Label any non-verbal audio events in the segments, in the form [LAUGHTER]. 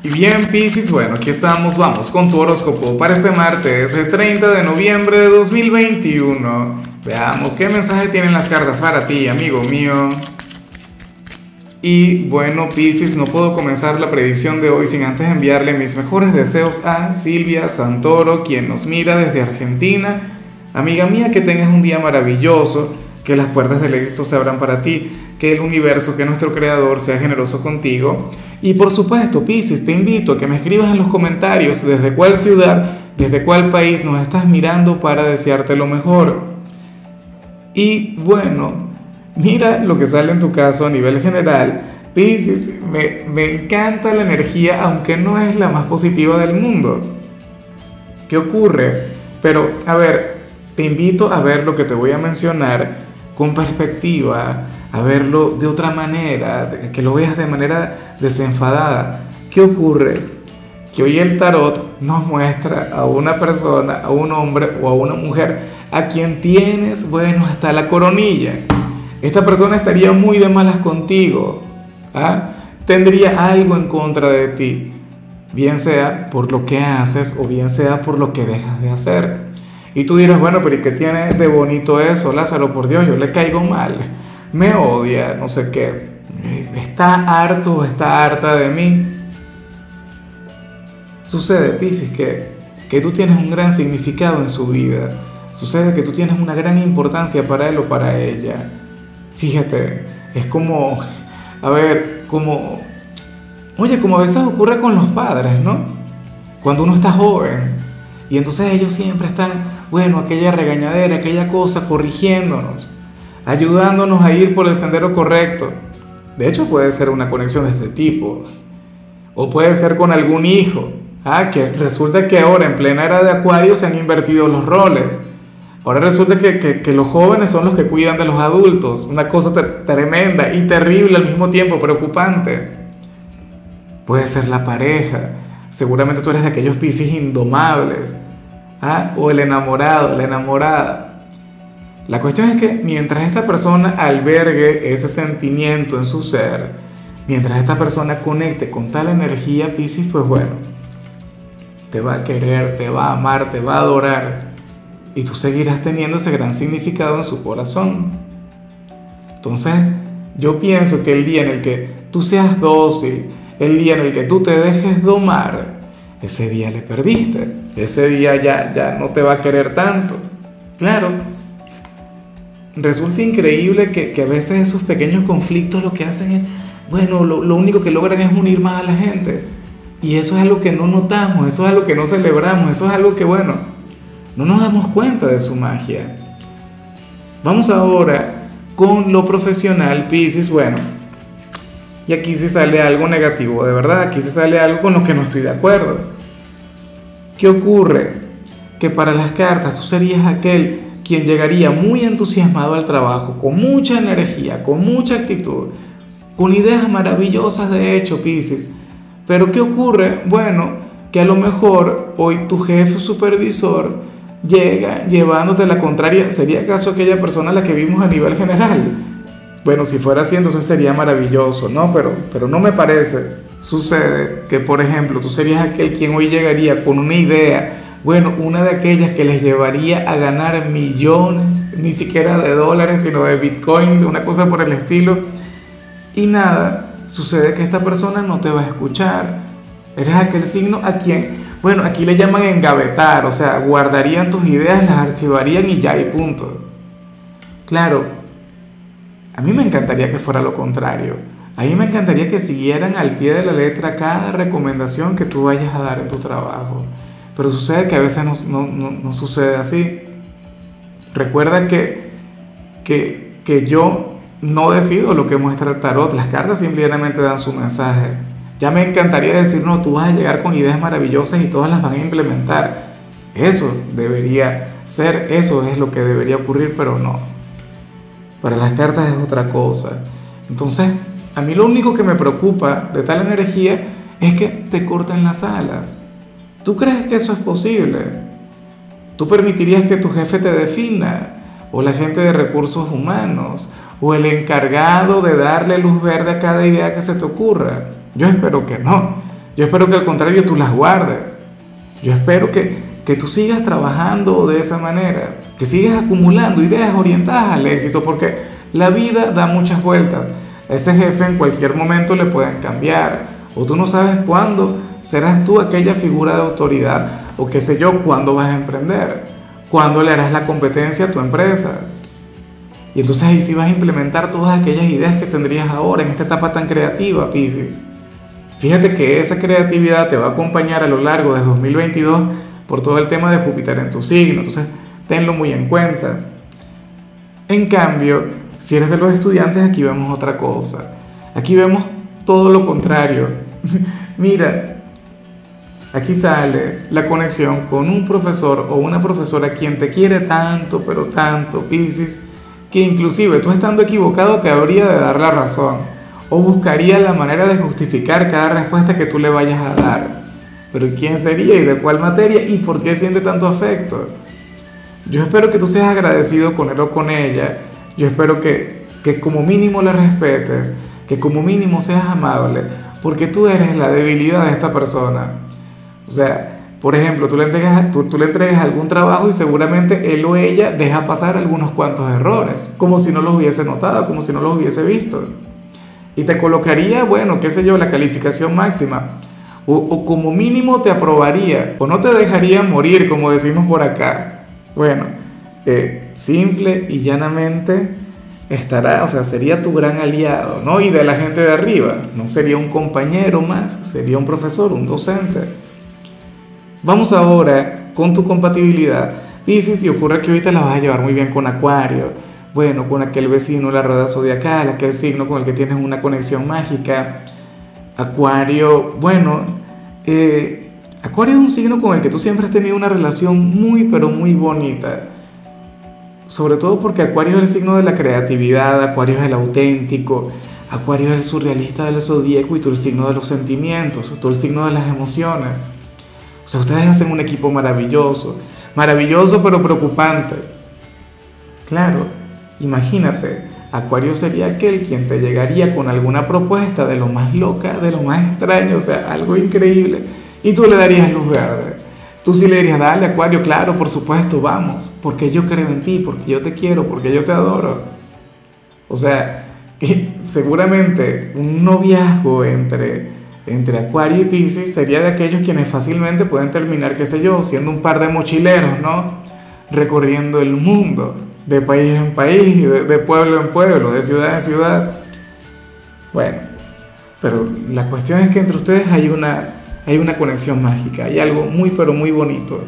Y bien, Piscis, bueno, aquí estamos, vamos con tu horóscopo para este martes, el 30 de noviembre de 2021. Veamos qué mensaje tienen las cartas para ti, amigo mío. Y bueno, Piscis, no puedo comenzar la predicción de hoy sin antes enviarle mis mejores deseos a Silvia Santoro, quien nos mira desde Argentina. Amiga mía, que tengas un día maravilloso, que las puertas del éxito se abran para ti, que el universo, que nuestro creador sea generoso contigo y por supuesto, Pisces, te invito a que me escribas en los comentarios desde cuál ciudad, desde cuál país nos estás mirando para desearte lo mejor. Y bueno, mira lo que sale en tu caso a nivel general. Pisces, me, me encanta la energía, aunque no es la más positiva del mundo. ¿Qué ocurre? Pero, a ver, te invito a ver lo que te voy a mencionar con perspectiva, a verlo de otra manera, que lo veas de manera desenfadada. ¿Qué ocurre? Que hoy el tarot nos muestra a una persona, a un hombre o a una mujer a quien tienes, bueno, hasta la coronilla. Esta persona estaría muy de malas contigo. ¿ah? Tendría algo en contra de ti. Bien sea por lo que haces o bien sea por lo que dejas de hacer. Y tú dirás, bueno, pero ¿y qué tiene de bonito eso, Lázaro? Por Dios, yo le caigo mal me odia, no sé qué, está harto, está harta de mí. Sucede, Pisces, que, que tú tienes un gran significado en su vida. Sucede que tú tienes una gran importancia para él o para ella. Fíjate, es como, a ver, como, oye, como a veces ocurre con los padres, ¿no? Cuando uno está joven y entonces ellos siempre están, bueno, aquella regañadera, aquella cosa, corrigiéndonos ayudándonos a ir por el sendero correcto. De hecho, puede ser una conexión de este tipo. O puede ser con algún hijo. Ah, que resulta que ahora en plena era de Acuario se han invertido los roles. Ahora resulta que, que, los jóvenes son los que cuidan de los adultos. Una cosa tremenda y terrible al mismo tiempo, preocupante. Puede ser la pareja. Seguramente tú eres de aquellos piscis indomables. ¿Ah? O el enamorado, la enamorada. La cuestión es que mientras esta persona albergue ese sentimiento en su ser, mientras esta persona conecte con tal energía, Pisces, pues bueno, te va a querer, te va a amar, te va a adorar y tú seguirás teniendo ese gran significado en su corazón. Entonces, yo pienso que el día en el que tú seas dócil, el día en el que tú te dejes domar, ese día le perdiste, ese día ya, ya no te va a querer tanto. Claro, resulta increíble que, a veces esos pequeños conflictos lo que hacen es, bueno, lo, único que logran es unir más a la gente. Y eso es algo que no notamos, eso es algo que no celebramos, eso es algo que, bueno, no nos damos cuenta de su magia. Vamos ahora con lo profesional, Pisces, bueno, y aquí sí sale algo negativo, de verdad, aquí sí sale algo con lo que no estoy de acuerdo. ¿Qué ocurre? Que para las cartas tú serías aquel quien llegaría muy entusiasmado al trabajo, con mucha energía, con mucha actitud, con ideas maravillosas de hecho, Pisces. Pero ¿qué ocurre? Bueno, que a lo mejor hoy tu jefe supervisor llega llevándote la contraria. ¿Sería acaso aquella persona la que vimos a nivel general? Bueno, si fuera así, entonces sería maravilloso, ¿no? Pero, pero no me parece. Sucede que, por ejemplo, tú serías aquel quien hoy llegaría con una idea bueno, una de aquellas que les llevaría a ganar millones, ni siquiera de dólares, sino de bitcoins, una cosa por el estilo. Y nada, sucede que esta persona no te va a escuchar. Eres aquel signo a quien, bueno, aquí le llaman engavetar, o sea, guardarían tus ideas, las archivarían y ya y punto. Claro, a mí me encantaría que fuera lo contrario. A mí me encantaría que siguieran al pie de la letra cada recomendación que tú vayas a dar en tu trabajo. Pero sucede que a veces no, sucede así. Recuerda que, que, yo no decido lo que muestra el tarot, las cartas simplemente dan su mensaje. Ya me encantaría decir, no, tú vas a llegar con ideas maravillosas y todas las van a implementar. Eso debería ser, eso es lo que debería ocurrir, pero no. Para las cartas es otra cosa. Entonces, a mí lo único que me preocupa de tal energía es que te corten las alas. ¿Tú crees que eso es posible? ¿Tú permitirías que tu jefe te defina? ¿O la gente de recursos humanos? ¿O el encargado de darle luz verde a cada idea que se te ocurra? Yo espero que no. Yo espero que al contrario tú las guardes. Yo espero que, que tú sigas trabajando de esa manera, que sigas acumulando ideas orientadas al éxito, porque la vida da muchas vueltas. ese jefe en cualquier momento le pueden cambiar, o tú no sabes cuándo serás tú aquella figura de autoridad, o qué sé yo, cuándo vas a emprender, cuándo le harás la competencia a tu empresa. Y entonces ahí sí vas a implementar todas aquellas ideas que tendrías ahora en esta etapa tan creativa, Pisces. Fíjate que esa creatividad te va a acompañar a lo largo de 2022 por todo el tema de Júpiter en tu signo, entonces tenlo muy en cuenta. En cambio, si eres de los estudiantes, aquí vemos otra cosa. Aquí vemos todo lo contrario. [LAUGHS] Mira, aquí sale la conexión con un profesor o una profesora quien te quiere tanto, pero tanto, Pisces, que inclusive tú estando equivocado te habría de dar la razón o buscaría la manera de justificar cada respuesta que tú le vayas a dar. Pero ¿quién sería y de cuál materia y por qué siente tanto afecto? Yo espero que tú seas agradecido con él o con ella. Yo espero que, que como mínimo le respetes, que como mínimo seas amable, porque tú eres la debilidad de esta persona. O sea, por ejemplo, tú le, entregas, tú, tú le entregas algún trabajo y seguramente él o ella deja pasar algunos cuantos errores, como si no los hubiese notado, como si no los hubiese visto y te colocaría, bueno, qué sé yo, la calificación máxima. O, como mínimo te aprobaría, o no te dejaría morir, como decimos por acá. Bueno, eh, simple y llanamente estará, o sea, sería tu gran aliado, ¿no? Y de la gente de arriba, no sería un compañero más, sería un profesor, un docente. Vamos ahora con tu compatibilidad. Piscis, y ocurre que ahorita la vas a llevar muy bien con Acuario bueno, con aquel vecino, la rueda zodiacal, aquel signo con el que tienes una conexión mágica. Acuario, bueno, eh, Acuario es un signo con el que tú siempre has tenido una relación muy, pero muy bonita. Sobre todo porque Acuario es el signo de la creatividad, Acuario es el auténtico, Acuario es el surrealista del zodíaco y tú el signo de los sentimientos, tú el signo de las emociones. O sea, ustedes hacen un equipo maravilloso, maravilloso pero preocupante. Claro, Imagínate, Acuario sería aquel quien te llegaría con alguna propuesta de lo más loca, de lo más extraño, o sea, algo increíble, y tú le darías luz verde. Tú sí le dirías, dale Acuario, claro, por supuesto, vamos, porque yo creo en ti, porque yo te quiero, porque yo te adoro. O sea, [LAUGHS] seguramente un noviazgo entre, entre Acuario y Pisces sería de aquellos quienes fácilmente pueden terminar, qué sé yo, siendo un par de mochileros, ¿no? Recorriendo el mundo de país en país, de, pueblo en pueblo, de ciudad en ciudad. Bueno, pero la cuestión es que entre ustedes hay una, hay una conexión mágica, hay algo muy pero muy bonito.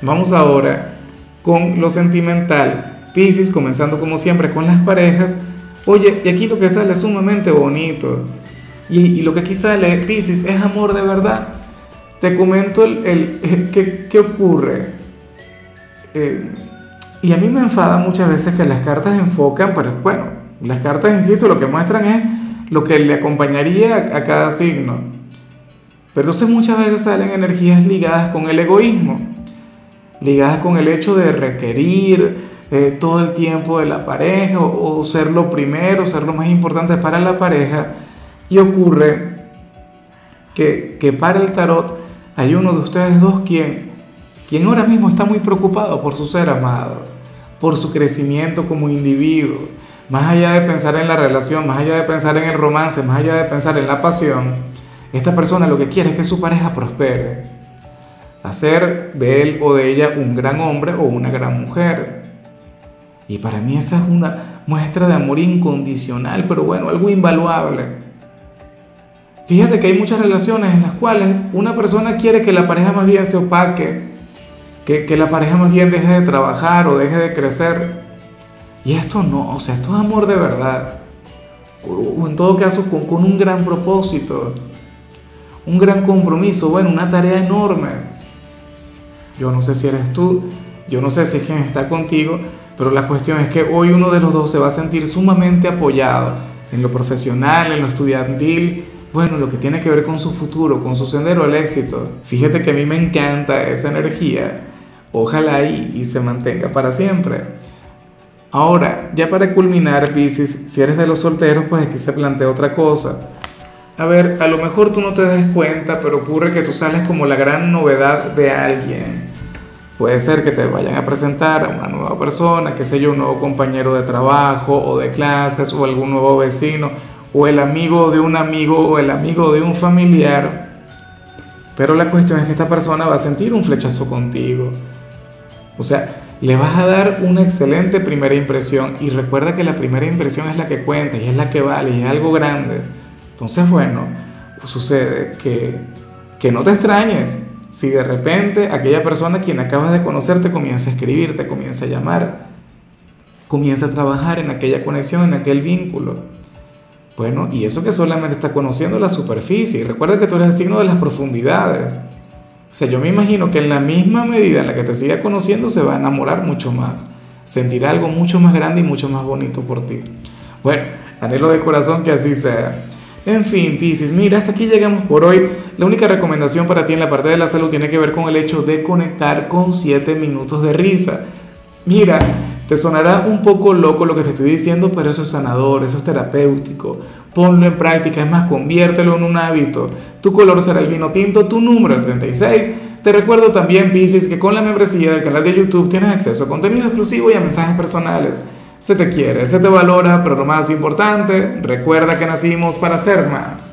Vamos ahora con lo sentimental. Pisces, comenzando como siempre con las parejas. Oye, y aquí lo que sale es sumamente bonito. Y, lo que aquí sale, Pisces, es amor de verdad. Te comento el, el, [LAUGHS] ¿qué, qué ocurre. Eh, y a mí me enfada muchas veces que las cartas enfocan, pero bueno, las cartas, insisto, lo que muestran es lo que le acompañaría a cada signo. Pero entonces muchas veces salen energías ligadas con el egoísmo, ligadas con el hecho de requerir eh, todo el tiempo de la pareja o, ser lo primero, ser lo más importante para la pareja. Y ocurre que, que para el tarot hay uno de ustedes dos quien quien ahora mismo está muy preocupado por su ser amado, por su crecimiento como individuo, más allá de pensar en la relación, más allá de pensar en el romance, más allá de pensar en la pasión, esta persona lo que quiere es que su pareja prospere, hacer de él o de ella un gran hombre o una gran mujer. Y para mí esa es una muestra de amor incondicional, pero bueno, algo invaluable. Fíjate que hay muchas relaciones en las cuales una persona quiere que la pareja más bien se opaque, que, la pareja más bien deje de trabajar o deje de crecer. Y esto no, o sea, esto es amor de verdad. O en todo caso con, con un gran propósito, un gran compromiso, bueno, una tarea enorme. Yo no sé si eres tú, yo no sé si es quien está contigo, pero la cuestión es que hoy uno de los dos se va a sentir sumamente apoyado en lo profesional, en lo estudiantil, bueno, lo que tiene que ver con su futuro, con su sendero al éxito. Fíjate que a mí me encanta esa energía Ojalá y, se mantenga para siempre. Ahora, ya para culminar, Pisces, si eres de los solteros, pues aquí se plantea otra cosa. a ver, a lo mejor tú no te des cuenta, pero ocurre que tú sales como la gran novedad de alguien. Puede ser que te vayan a presentar a una nueva persona, qué sé yo, un nuevo compañero de trabajo o de clases o algún nuevo vecino o el amigo de un amigo o el amigo de un familiar. Pero la cuestión es que esta persona va a sentir un flechazo contigo. O sea, le vas a dar una excelente primera impresión y recuerda que la primera impresión es la que cuenta y es la que vale y es algo grande. Entonces, bueno, sucede que, que no te extrañes si de repente aquella persona a quien acabas de conocer te comienza a escribir, te comienza a llamar, comienza a trabajar en aquella conexión, en aquel vínculo. Bueno, y eso que solamente está conociendo la superficie. Y recuerda que tú eres el signo de las profundidades. O sea, yo me imagino que en la misma medida en la que te siga conociendo se va a enamorar mucho más. Sentirá algo mucho más grande y mucho más bonito por ti. Bueno, anhelo de corazón que así sea. En fin, Pisces, mira, hasta aquí llegamos por hoy. La única recomendación para ti en la parte de la salud tiene que ver con el hecho de conectar con 7 minutos de risa. Mira, te sonará un poco loco lo que te estoy diciendo, pero eso es sanador, eso es terapéutico. Ponlo en práctica, es más, conviértelo en un hábito. Tu color será el vino tinto, tu número el 36. Te recuerdo también, Pisces, que con la membresía del canal de YouTube tienes acceso a contenido exclusivo y a mensajes personales. Se te quiere, se te valora, pero lo más importante, recuerda que nacimos para ser más.